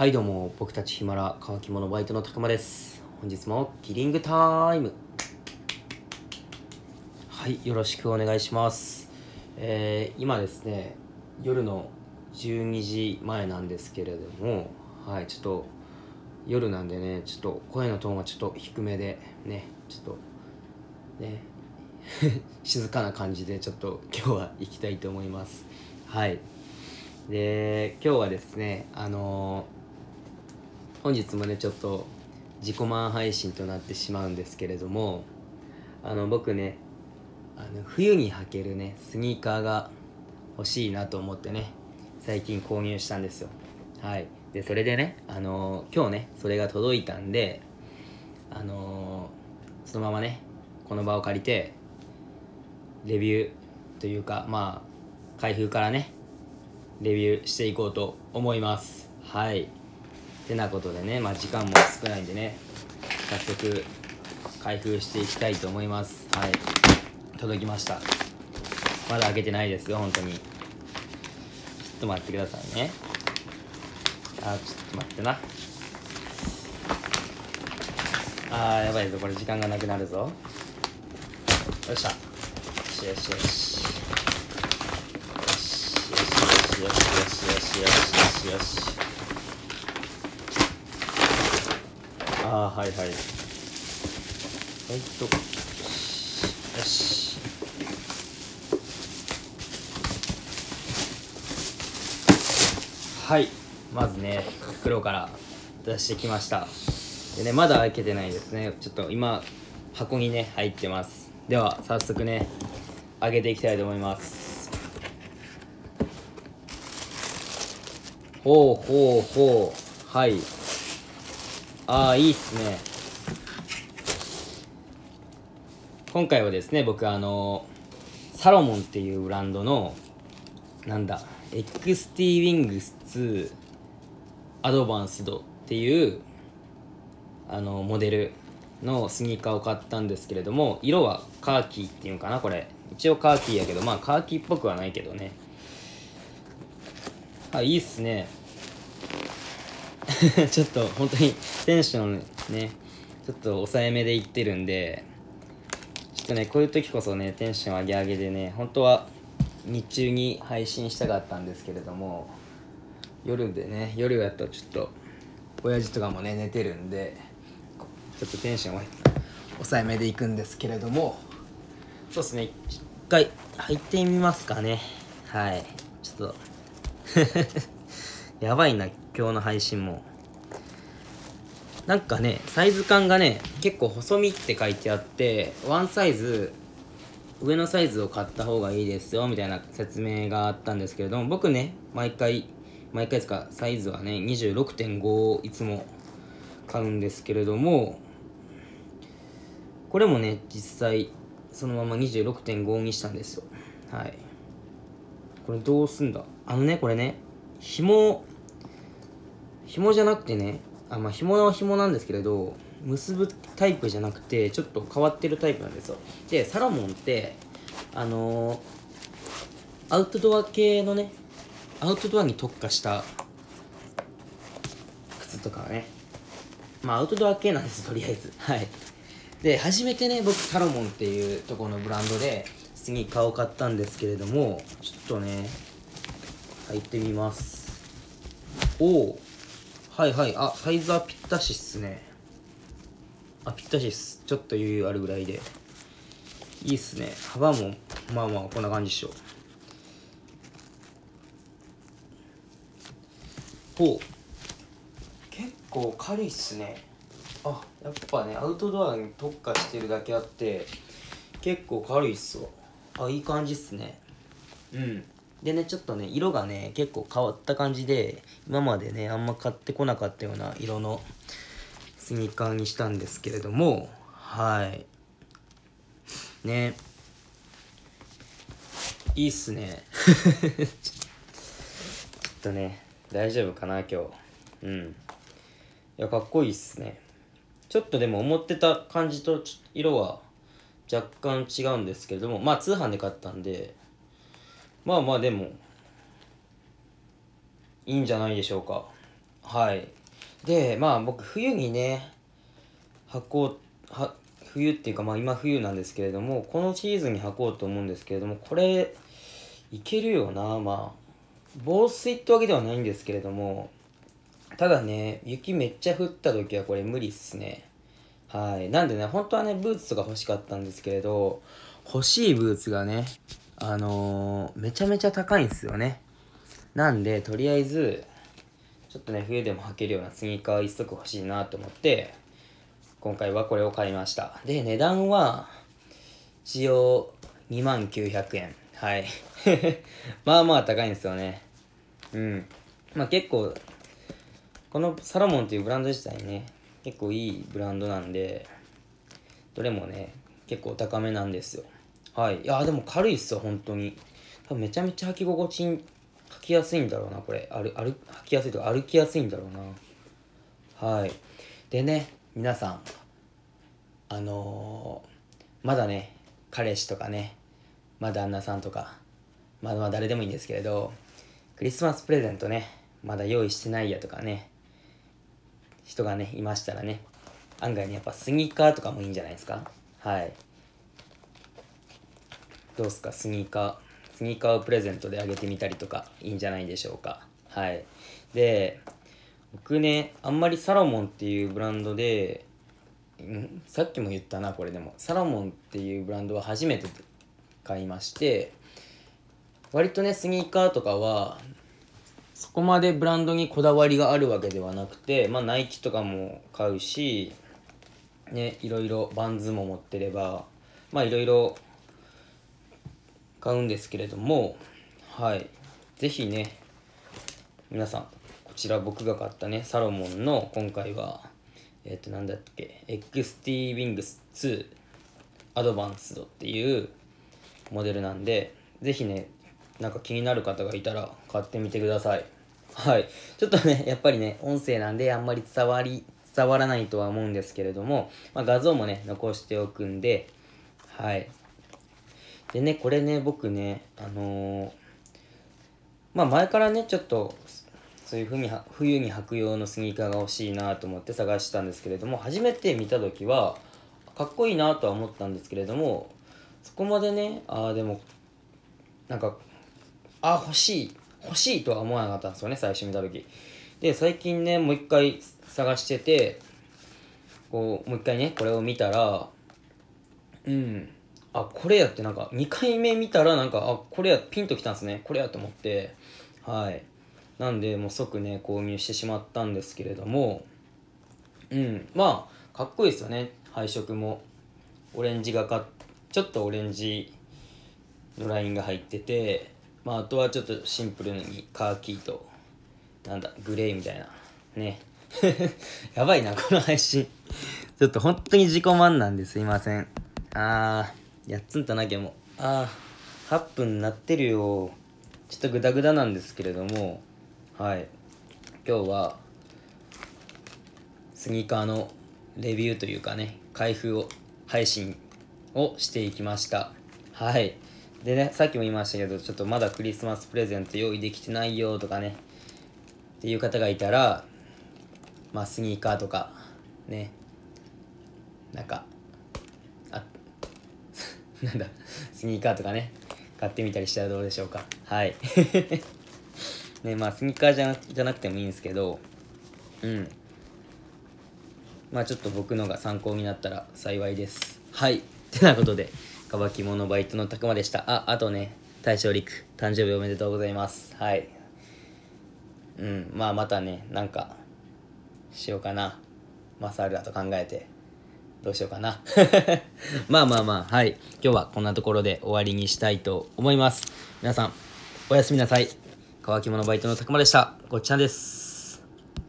はいどうも僕たちヒマラ乾き物バイトのたくまです。本日もキリングタイム。はいよろしくお願いします。えー、今ですね夜の12時前なんですけれどもはいちょっと夜なんでねちょっと声のトーンがちょっと低めでねちょっとね 静かな感じでちょっと今日は行きたいと思います。はい。で今日はですねあのー本日もねちょっと自己満配信となってしまうんですけれどもあの僕ねあの冬に履けるねスニーカーが欲しいなと思ってね最近購入したんですよ。はい。でそれでねあのー今日ねそれが届いたんであのーそのままねこの場を借りてレビューというかまあ開封からねレビューしていこうと思います。はい。てなことでねまあ時間も少ないんでね早速開封していきたいと思います。はい。届きました。まだ開けてないですよ本当に。ちょっと待ってくださいね。あちょっと待ってな。あーやばいぞこれ時間がなくなるぞ。よっしゃ。よしよしよし。よしよしよしよしよしよしよしよしああはいはい。はいと。よし。はい。まずね袋から出してきました。でねまだ開けてないですね。ちょっと今箱にね入ってます。では早速ね開けていきたいと思います。ほうほうほう。はいああいいっすね。今回はですね僕あのサロモンっていうブランドのなんだエクスティウィングス2アドバンスドっていうあのモデルのスニーカーを買ったんですけれども色はカーキーっていうのかなこれ。一応カーキーやけどまあカーキーっぽくはないけどね。あいいっすね。ちょっと本当にテンションねちょっと抑えめでいってるんでちょっとねこういう時こそねテンション上げ上げでね本当は日中に配信したかったんですけれども夜でね夜やとちょっと親父とかもね寝てるんでちょっとテンションは抑えめでいくんですけれどもそうですね一回入ってみますかね。はい。ちょっと やばいな今日の配信も。なんかねサイズ感がね結構細身って書いてあってワンサイズ上のサイズを買った方がいいですよみたいな説明があったんですけれども僕ね毎回毎回ですかサイズはね26.5をいつも買うんですけれどもこれもね実際そのまま26.5にしたんですよ。はい。これどうすんだ？あのねこれね紐紐じゃなくてねあまあ紐は紐なんですけれど結ぶタイプじゃなくてちょっと変わってるタイプなんですよ。でサロモンってあのーアウトドア系のねアウトドアに特化した靴とかはねまあアウトドア系なんですとりあえず。はい。で初めてね僕サロモンっていうとこのブランドでスニーカーを買ったんですけれどもちょっとね履いてみます。おおはいはい。あサイズはぴったしっすね。あぴったしっす。ちょっと余裕あるぐらいで。いいっすね。幅もまあまあこんな感じっしょ。ほう。結構軽いっすね。あやっぱねアウトドアに特化してるだけあって結構軽いっすわ。あいい感じっすね。うんでねちょっとね色がね結構変わった感じで今までねあんま買ってこなかったような色のスニーカーにしたんですけれどもはい。ね。いいっすね。ちょっとね大丈夫かな今日。うん。いやかっこいいっすね。ちょっとでも思ってた感じとちょっと色は若干違うんですけれどもまあ通販で買ったんでまあまあでもいいんじゃないでしょうか。はい。でまあ僕冬にね履こうは冬っていうかまあ今冬なんですけれどもこのシーズンに履こうと思うんですけれどもこれいけるよな。まあ防水ってわけではないんですけれどもただね雪めっちゃ降った時はこれ無理っすね。はい。なんでね本当はねブーツとか欲しかったんですけれど欲しいブーツがねあのー、めちゃめちゃ高いんですよね。なんでとりあえずちょっとね冬でも履けるようなスニーカー一足欲しいなと思って今回はこれを買いました。で値段は一応2万900円。はい。まあまあ高いんですよね。うん。まあ結構このサロモンっていうブランド自体ね結構いいブランドなんでどれもね結構高めなんですよ。はい。いやでも軽いっすよ本当に。多分めちゃめちゃ履き心地履きやすいんだろうなこれ。歩歩履きやすいとか歩きやすいんだろうな。はい。でね皆さんあのー、まだね彼氏とかねまあ旦那さんとかまあまあ誰でもいいんですけれどクリスマスプレゼントねまだ用意してないやとかね人がねいましたらね案外ねやっぱスニーカーとかもいいんじゃないですか？はい。どうすか？スニーカー。スニーカーをプレゼントであげてみたりとかいいんじゃないでしょうか？はい。で僕ねあんまりサロモンっていうブランドでん？さっきも言ったなこれでも。サロモンっていうブランドは初めて買いまして割とねスニーカーとかはそこまでブランドにこだわりがあるわけではなくてまあナイキとかも買うしねいろいろバンズも持ってればまあいろいろ買うんですけれどもはい。是非ね皆さんこちら僕が買ったねサロモンの今回はえっ、ー、となんだっけ XT Wings 2アドバンスドっていうモデルなんで是非ねなんか気になる方がいたら買ってみてください。はい。ちょっとねやっぱりね音声なんであんまり伝わり伝わらないとは思うんですけれども、まあ、画像もね残しておくんではい。でねこれね僕ねあのー、まあ前からねちょっとそういうふうに冬に履く用のスニーカーが欲しいなと思って探してたんですけれども初めて見た時はかっこいいなとは思ったんですけれどもそこまでねああでもなんかあ欲しい欲しいとは思わなかったんですよね最初見た時。で最近ねもう一回探しててこうもう一回ねこれを見たらうんあこれやってなんか2回目見たらなんかあこれやピンときたんですね。これやと思って。はい。なんでもう即ね購入してしまったんですけれども。うん。まあかっこいいですよね。配色も。オレンジがかちょっとオレンジのラインが入ってて。まああとはちょっとシンプルにカーキーとなんだグレーみたいな。ね。やばいなこの配信。ちょっと本当に自己満なんですいません。あー。やっつんたなきゃも。あー8分になってるよ。ちょっとグダグダなんですけれども。はい。今日はスニーカーのレビューというかね開封を配信をしていきました。はい。でねさっきも言いましたけどちょっとまだクリスマスプレゼント用意できてないよとかね。っていう方がいたらまあスニーカーとかね。なんかあ なんだスニーカーとかね買ってみたりしたらどうでしょうか。はい。ねまあスニーカーじゃじゃなくてもいいんですけどうん。まあちょっと僕のが参考になったら幸いです。はい。ってなことで乾き物バイトのたくまでした。ああとね大正陸誕生日おめでとうございます。はい。うん。まあまたねなんかしようかな。マサールだと考えて。どうしようかな。まあまあまあはい。今日はこんなところで終わりにしたいと思います。皆さんおやすみなさい。乾き物バイトのたくまでした。ごっちゃんです。